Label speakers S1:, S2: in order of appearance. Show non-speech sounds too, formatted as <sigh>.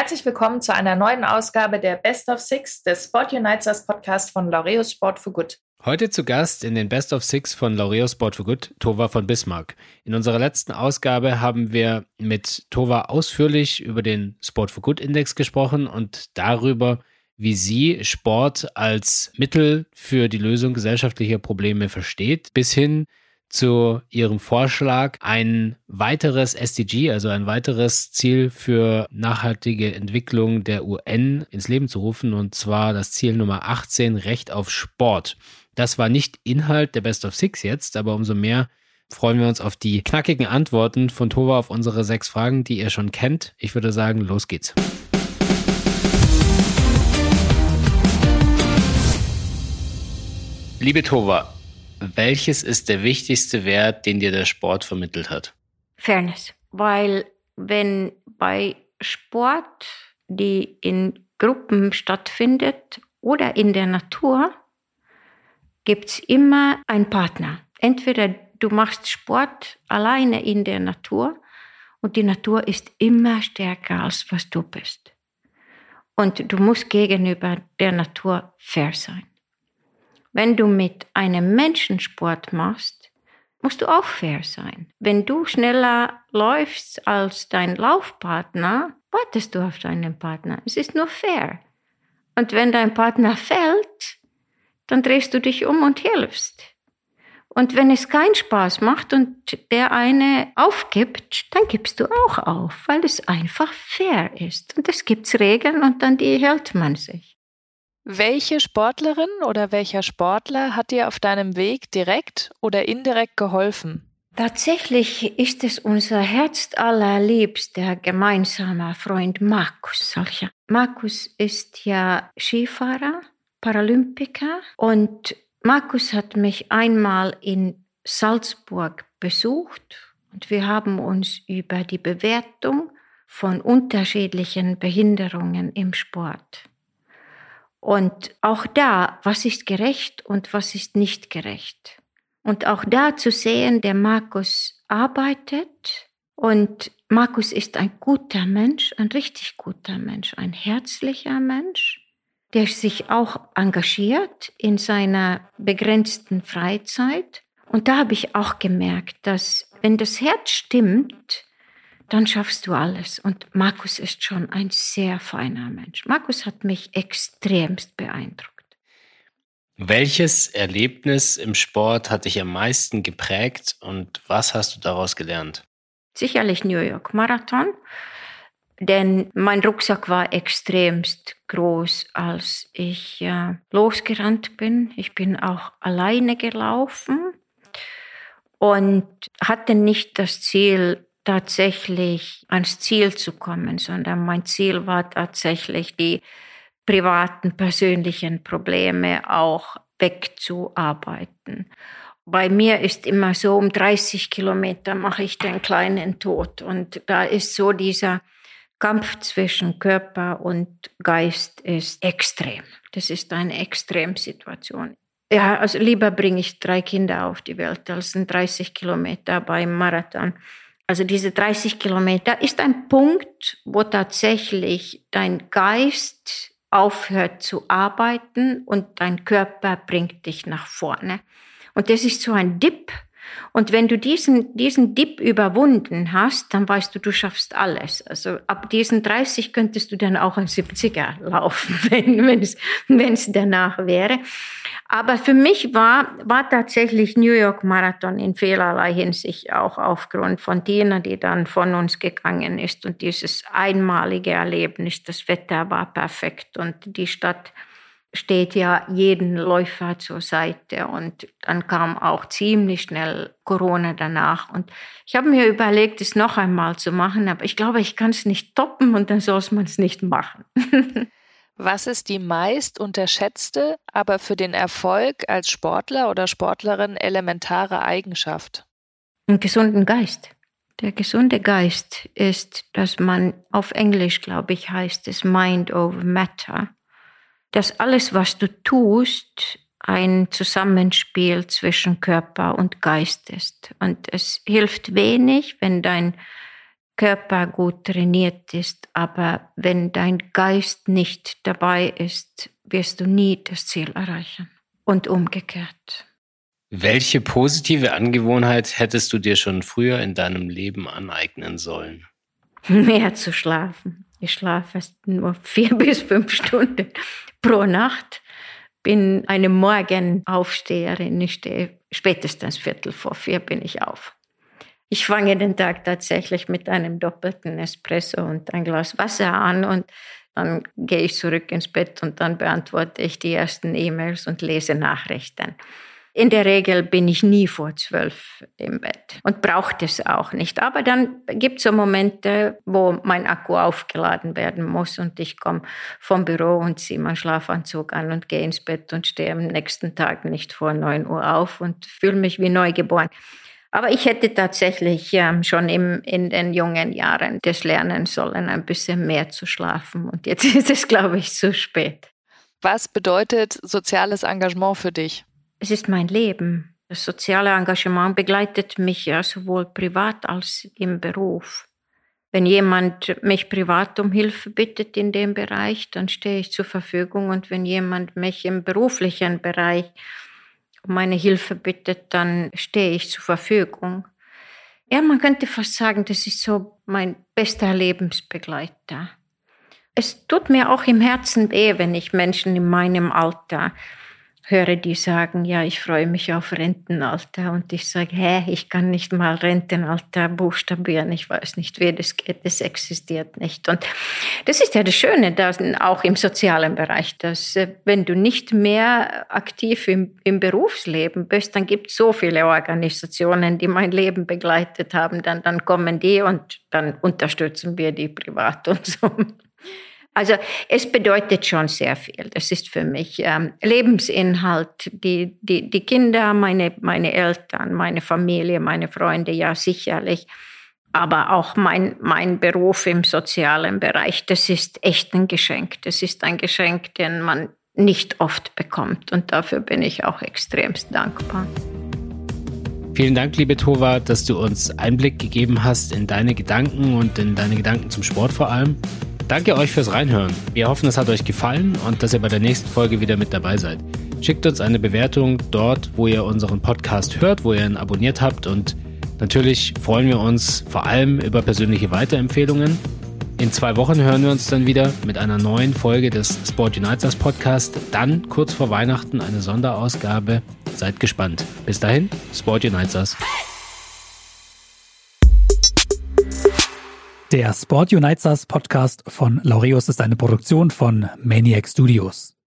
S1: Herzlich willkommen zu einer neuen Ausgabe der Best of Six des Sport Unites Podcast von Laureus Sport for Good.
S2: Heute zu Gast in den Best of Six von Laureus Sport for Good, Tova von Bismarck. In unserer letzten Ausgabe haben wir mit Tova ausführlich über den Sport for Good Index gesprochen und darüber, wie sie Sport als Mittel für die Lösung gesellschaftlicher Probleme versteht, bis hin zu ihrem Vorschlag, ein weiteres SDG, also ein weiteres Ziel für nachhaltige Entwicklung der UN ins Leben zu rufen, und zwar das Ziel Nummer 18, Recht auf Sport. Das war nicht Inhalt der Best of Six jetzt, aber umso mehr freuen wir uns auf die knackigen Antworten von Tova auf unsere sechs Fragen, die ihr schon kennt. Ich würde sagen, los geht's. Liebe Tova, welches ist der wichtigste Wert, den dir der Sport vermittelt hat?
S3: Fairness. Weil wenn bei Sport, die in Gruppen stattfindet oder in der Natur, gibt es immer einen Partner. Entweder du machst Sport alleine in der Natur und die Natur ist immer stärker als was du bist. Und du musst gegenüber der Natur fair sein. Wenn du mit einem Menschen Sport machst, musst du auch fair sein. Wenn du schneller läufst als dein Laufpartner, wartest du auf deinen Partner. Es ist nur fair. Und wenn dein Partner fällt, dann drehst du dich um und hilfst. Und wenn es keinen Spaß macht und der eine aufgibt, dann gibst du auch auf, weil es einfach fair ist. Und es gibt Regeln und an die hält man sich.
S1: Welche Sportlerin oder welcher Sportler hat dir auf deinem Weg direkt oder indirekt geholfen?
S3: Tatsächlich ist es unser herzallerliebster gemeinsamer Freund Markus. Markus ist ja Skifahrer, Paralympiker und Markus hat mich einmal in Salzburg besucht und wir haben uns über die Bewertung von unterschiedlichen Behinderungen im Sport und auch da, was ist gerecht und was ist nicht gerecht. Und auch da zu sehen, der Markus arbeitet und Markus ist ein guter Mensch, ein richtig guter Mensch, ein herzlicher Mensch, der sich auch engagiert in seiner begrenzten Freizeit. Und da habe ich auch gemerkt, dass wenn das Herz stimmt, dann schaffst du alles. Und Markus ist schon ein sehr feiner Mensch. Markus hat mich extremst beeindruckt.
S2: Welches Erlebnis im Sport hat dich am meisten geprägt und was hast du daraus gelernt?
S3: Sicherlich New York Marathon, denn mein Rucksack war extremst groß, als ich äh, losgerannt bin. Ich bin auch alleine gelaufen und hatte nicht das Ziel, tatsächlich ans Ziel zu kommen, sondern mein Ziel war tatsächlich die privaten, persönlichen Probleme auch wegzuarbeiten. Bei mir ist immer so, um 30 Kilometer mache ich den kleinen Tod. Und da ist so dieser Kampf zwischen Körper und Geist ist extrem. Das ist eine Extremsituation. Ja, also lieber bringe ich drei Kinder auf die Welt als 30 Kilometer beim Marathon. Also diese 30 Kilometer ist ein Punkt, wo tatsächlich dein Geist aufhört zu arbeiten und dein Körper bringt dich nach vorne. Und das ist so ein Dip, und wenn du diesen, diesen Dip überwunden hast, dann weißt du, du schaffst alles. Also ab diesen 30 könntest du dann auch ein 70er laufen, <laughs> wenn, es, wenn es danach wäre. Aber für mich war, war tatsächlich New York Marathon in vielerlei Hinsicht auch aufgrund von Tina, die dann von uns gegangen ist und dieses einmalige Erlebnis. Das Wetter war perfekt und die Stadt steht ja jeden Läufer zur Seite und dann kam auch ziemlich schnell Corona danach und ich habe mir überlegt, es noch einmal zu machen, aber ich glaube, ich kann es nicht toppen und dann soll man es nicht machen. <laughs>
S1: Was ist die meist unterschätzte, aber für den Erfolg als Sportler oder Sportlerin elementare Eigenschaft?
S3: Einen gesunden Geist. Der gesunde Geist ist, dass man auf Englisch, glaube ich, heißt es Mind over Matter dass alles, was du tust, ein Zusammenspiel zwischen Körper und Geist ist. Und es hilft wenig, wenn dein Körper gut trainiert ist, aber wenn dein Geist nicht dabei ist, wirst du nie das Ziel erreichen. Und umgekehrt.
S2: Welche positive Angewohnheit hättest du dir schon früher in deinem Leben aneignen sollen? <laughs>
S3: Mehr zu schlafen. Ich schlafe nur <laughs> vier bis fünf Stunden pro Nacht. Bin eine Morgenaufsteherin. Ich stehe spätestens Viertel vor vier bin ich auf. Ich fange den Tag tatsächlich mit einem doppelten Espresso und ein Glas Wasser an und dann gehe ich zurück ins Bett und dann beantworte ich die ersten E-Mails und lese Nachrichten. In der Regel bin ich nie vor zwölf im Bett und brauche das auch nicht. Aber dann gibt es so Momente, wo mein Akku aufgeladen werden muss und ich komme vom Büro und ziehe meinen Schlafanzug an und gehe ins Bett und stehe am nächsten Tag nicht vor neun Uhr auf und fühle mich wie neugeboren. Aber ich hätte tatsächlich ähm, schon im, in den jungen Jahren das lernen sollen, ein bisschen mehr zu schlafen. Und jetzt <laughs> ist es, glaube ich, zu spät.
S1: Was bedeutet soziales Engagement für dich?
S3: Es ist mein Leben. Das soziale Engagement begleitet mich ja sowohl privat als im Beruf. Wenn jemand mich privat um Hilfe bittet in dem Bereich, dann stehe ich zur Verfügung. Und wenn jemand mich im beruflichen Bereich meine Hilfe bittet, dann stehe ich zur Verfügung. Ja, man könnte fast sagen, das ist so mein bester Lebensbegleiter. Es tut mir auch im Herzen weh, wenn ich Menschen in meinem Alter höre, die sagen, ja, ich freue mich auf Rentenalter. Und ich sage, hä, ich kann nicht mal Rentenalter buchstabieren. Ich weiß nicht, wie das geht. Es existiert nicht. Und das ist ja das Schöne, dass auch im sozialen Bereich, dass äh, wenn du nicht mehr aktiv im, im Berufsleben bist, dann gibt es so viele Organisationen, die mein Leben begleitet haben. Dann, dann kommen die und dann unterstützen wir die privat und so. Also es bedeutet schon sehr viel. Das ist für mich ähm, Lebensinhalt. Die, die, die Kinder, meine, meine Eltern, meine Familie, meine Freunde, ja sicherlich. Aber auch mein, mein Beruf im sozialen Bereich, das ist echt ein Geschenk. Das ist ein Geschenk, den man nicht oft bekommt. Und dafür bin ich auch extremst dankbar.
S2: Vielen Dank, liebe Tova, dass du uns Einblick gegeben hast in deine Gedanken und in deine Gedanken zum Sport vor allem. Danke euch fürs Reinhören. Wir hoffen, es hat euch gefallen und dass ihr bei der nächsten Folge wieder mit dabei seid. Schickt uns eine Bewertung dort, wo ihr unseren Podcast hört, wo ihr ihn abonniert habt und natürlich freuen wir uns vor allem über persönliche Weiterempfehlungen. In zwei Wochen hören wir uns dann wieder mit einer neuen Folge des Sport Uniteds Podcast. Dann kurz vor Weihnachten eine Sonderausgabe. Seid gespannt. Bis dahin, Sport Uniteds.
S4: Der Sport Unites Podcast von Laureus ist eine Produktion von Maniac Studios.